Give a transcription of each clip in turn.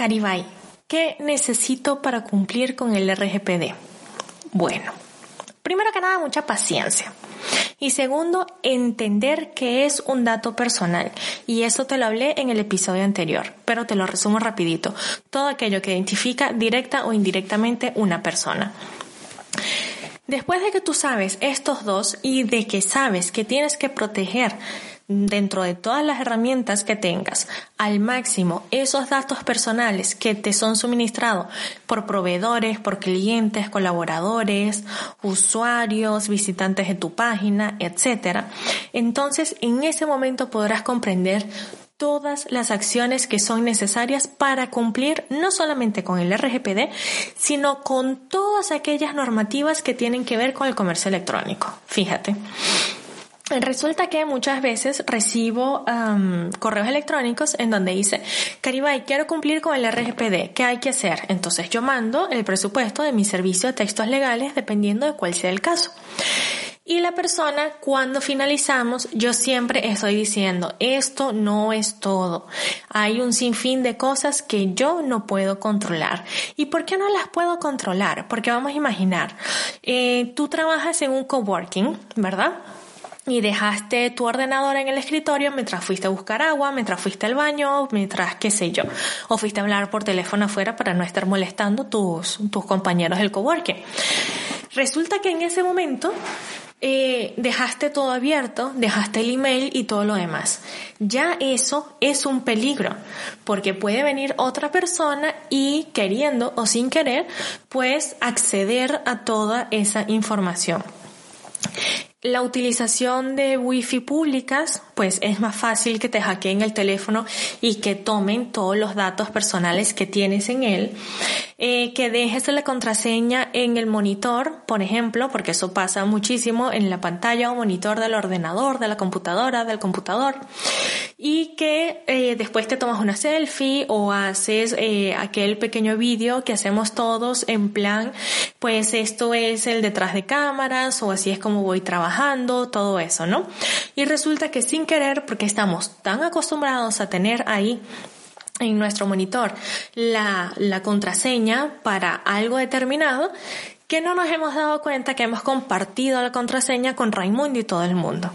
Caribay, ¿qué necesito para cumplir con el RGPD? Bueno, primero que nada, mucha paciencia. Y segundo, entender que es un dato personal. Y eso te lo hablé en el episodio anterior, pero te lo resumo rapidito. Todo aquello que identifica directa o indirectamente una persona. Después de que tú sabes estos dos y de que sabes que tienes que proteger dentro de todas las herramientas que tengas al máximo esos datos personales que te son suministrados por proveedores, por clientes, colaboradores, usuarios, visitantes de tu página, etc. Entonces en ese momento podrás comprender todas las acciones que son necesarias para cumplir no solamente con el RGPD, sino con todas aquellas normativas que tienen que ver con el comercio electrónico. Fíjate. Resulta que muchas veces recibo correos electrónicos en donde dice, Caribay, quiero cumplir con el RGPD, ¿qué hay que hacer? Entonces yo mando el presupuesto de mi servicio de textos legales dependiendo de cuál sea el caso. Y la persona, cuando finalizamos, yo siempre estoy diciendo, esto no es todo. Hay un sinfín de cosas que yo no puedo controlar. ¿Y por qué no las puedo controlar? Porque vamos a imaginar, eh, tú trabajas en un coworking, ¿verdad? Y dejaste tu ordenador en el escritorio mientras fuiste a buscar agua, mientras fuiste al baño, mientras qué sé yo, o fuiste a hablar por teléfono afuera para no estar molestando tus, tus compañeros del coworking. Resulta que en ese momento eh, dejaste todo abierto, dejaste el email y todo lo demás. Ya eso es un peligro, porque puede venir otra persona y queriendo o sin querer, pues acceder a toda esa información. La utilización de wifi públicas, pues es más fácil que te hackeen el teléfono y que tomen todos los datos personales que tienes en él. Eh, que dejes la contraseña en el monitor, por ejemplo, porque eso pasa muchísimo en la pantalla o monitor del ordenador, de la computadora, del computador. Y que eh, después te tomas una selfie o haces eh, aquel pequeño vídeo que hacemos todos en plan, pues esto es el detrás de cámaras o así es como voy trabajando todo eso, ¿no? Y resulta que sin querer, porque estamos tan acostumbrados a tener ahí en nuestro monitor la, la contraseña para algo determinado, que no nos hemos dado cuenta que hemos compartido la contraseña con Raimundo y todo el mundo.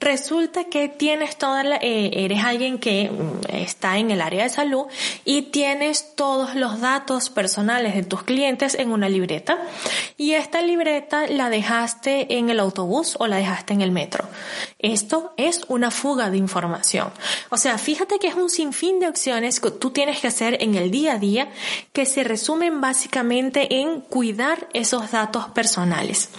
Resulta que tienes toda la, eh, eres alguien que mm, está en el área de salud y tienes todos los datos personales de tus clientes en una libreta y esta libreta la dejaste en el autobús o la dejaste en el metro. Esto es una fuga de información. O sea, fíjate que es un sinfín de opciones que tú tienes que hacer en el día a día que se resumen básicamente en cuidar esos datos personales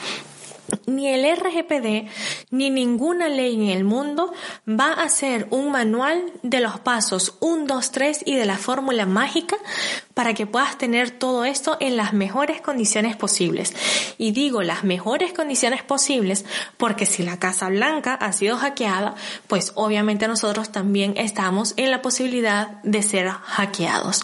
ni el RGPD ni ninguna ley en el mundo va a ser un manual de los pasos 1, 2, 3 y de la fórmula mágica para que puedas tener todo esto en las mejores condiciones posibles. Y digo las mejores condiciones posibles porque si la Casa Blanca ha sido hackeada, pues obviamente nosotros también estamos en la posibilidad de ser hackeados.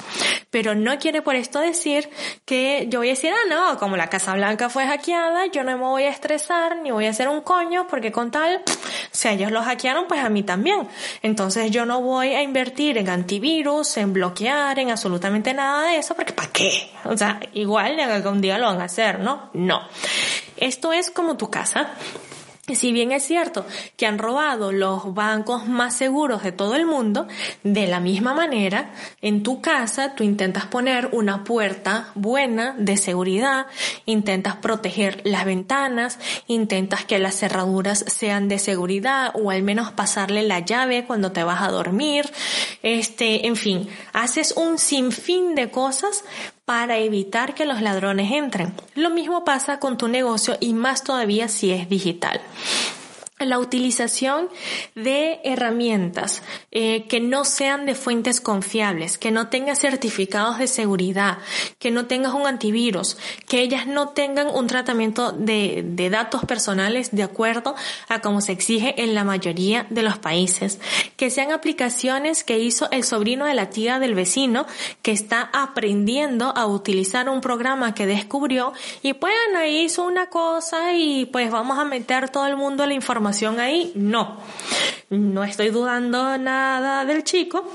Pero no quiere por esto decir que yo voy a decir, ah, no, como la Casa Blanca fue hackeada, yo no me voy a estresar ni voy a hacer un coño porque con tal, si ellos lo hackearon, pues a mí también. Entonces yo no voy a invertir en antivirus, en bloquear, en absolutamente nada de eso, porque ¿para qué? O sea, igual algún día lo van a hacer, ¿no? No. Esto es como tu casa. Si bien es cierto que han robado los bancos más seguros de todo el mundo, de la misma manera, en tu casa tú intentas poner una puerta buena de seguridad, intentas proteger las ventanas, intentas que las cerraduras sean de seguridad o al menos pasarle la llave cuando te vas a dormir, este, en fin, haces un sinfín de cosas para evitar que los ladrones entren. Lo mismo pasa con tu negocio y más todavía si es digital. La utilización de herramientas eh, que no sean de fuentes confiables, que no tengan certificados de seguridad, que no tengas un antivirus, que ellas no tengan un tratamiento de, de datos personales de acuerdo a como se exige en la mayoría de los países, que sean aplicaciones que hizo el sobrino de la tía del vecino que está aprendiendo a utilizar un programa que descubrió y ahí hizo una cosa y pues vamos a meter todo el mundo la información ahí, no. No estoy dudando nada del chico,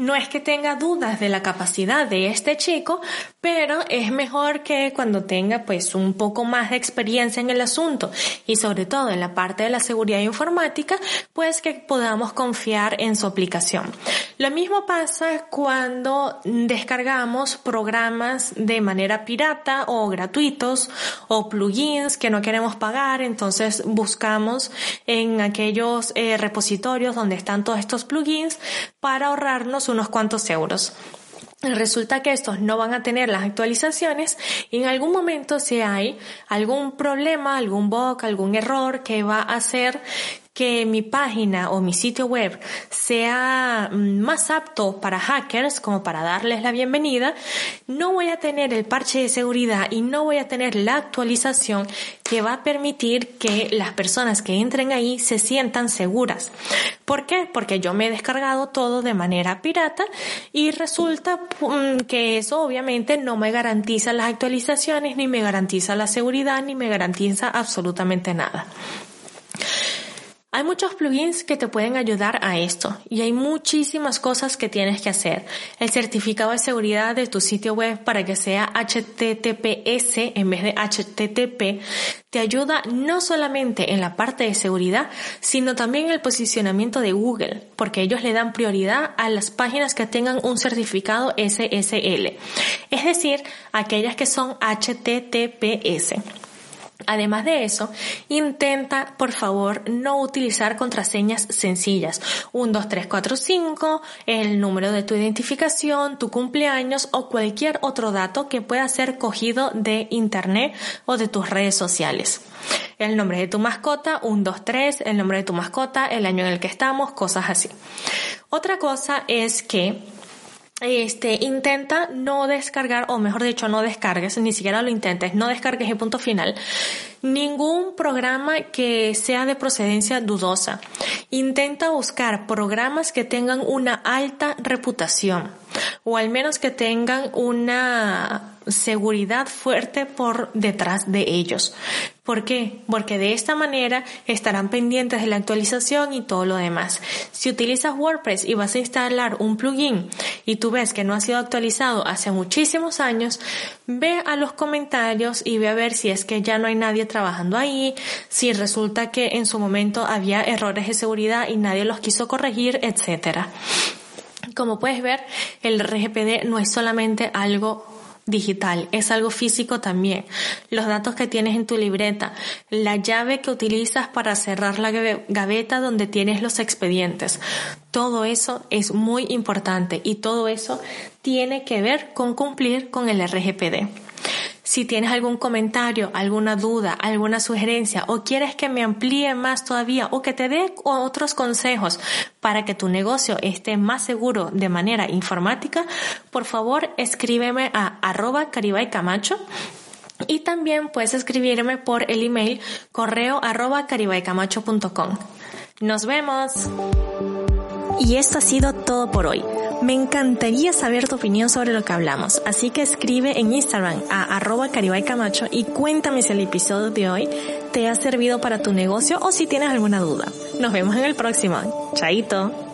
no es que tenga dudas de la capacidad de este chico, pero es mejor que cuando tenga pues un poco más de experiencia en el asunto y sobre todo en la parte de la seguridad informática, pues que podamos confiar en su aplicación. Lo mismo pasa cuando descargamos programas de manera pirata o gratuitos o plugins que no queremos pagar, entonces buscamos en aquellos eh, repositorios donde están todos estos plugins para ahorrarnos unos cuantos euros. Resulta que estos no van a tener las actualizaciones y en algún momento si hay algún problema, algún bug, algún error que va a hacer que mi página o mi sitio web sea mm, más apto para hackers como para darles la bienvenida, no voy a tener el parche de seguridad y no voy a tener la actualización que va a permitir que las personas que entren ahí se sientan seguras. ¿Por qué? Porque yo me he descargado todo de manera pirata y resulta mm, que eso obviamente no me garantiza las actualizaciones, ni me garantiza la seguridad, ni me garantiza absolutamente nada. Hay muchos plugins que te pueden ayudar a esto y hay muchísimas cosas que tienes que hacer. El certificado de seguridad de tu sitio web para que sea HTTPS en vez de HTTP te ayuda no solamente en la parte de seguridad, sino también en el posicionamiento de Google, porque ellos le dan prioridad a las páginas que tengan un certificado SSL, es decir, aquellas que son HTTPS. Además de eso, intenta, por favor, no utilizar contraseñas sencillas. 1, 2, 3, 4, 5, el número de tu identificación, tu cumpleaños o cualquier otro dato que pueda ser cogido de Internet o de tus redes sociales. El nombre de tu mascota, 1, 2, 3, el nombre de tu mascota, el año en el que estamos, cosas así. Otra cosa es que este, intenta no descargar, o mejor dicho, no descargues, ni siquiera lo intentes, no descargues el punto final, ningún programa que sea de procedencia dudosa. Intenta buscar programas que tengan una alta reputación, o al menos que tengan una seguridad fuerte por detrás de ellos. ¿Por qué? Porque de esta manera estarán pendientes de la actualización y todo lo demás. Si utilizas WordPress y vas a instalar un plugin y tú ves que no ha sido actualizado hace muchísimos años, ve a los comentarios y ve a ver si es que ya no hay nadie trabajando ahí, si resulta que en su momento había errores de seguridad y nadie los quiso corregir, etcétera. Como puedes ver, el RGPD no es solamente algo digital, es algo físico también. Los datos que tienes en tu libreta, la llave que utilizas para cerrar la gaveta donde tienes los expedientes. Todo eso es muy importante y todo eso tiene que ver con cumplir con el RGPD. Si tienes algún comentario, alguna duda, alguna sugerencia o quieres que me amplíe más todavía o que te dé otros consejos para que tu negocio esté más seguro de manera informática, por favor escríbeme a arroba caribaycamacho y también puedes escribirme por el email correo arroba caribaycamacho.com. Nos vemos. Y esto ha sido todo por hoy. Me encantaría saber tu opinión sobre lo que hablamos, así que escribe en Instagram a arroba caribaycamacho y cuéntame si el episodio de hoy te ha servido para tu negocio o si tienes alguna duda. Nos vemos en el próximo. Chaito.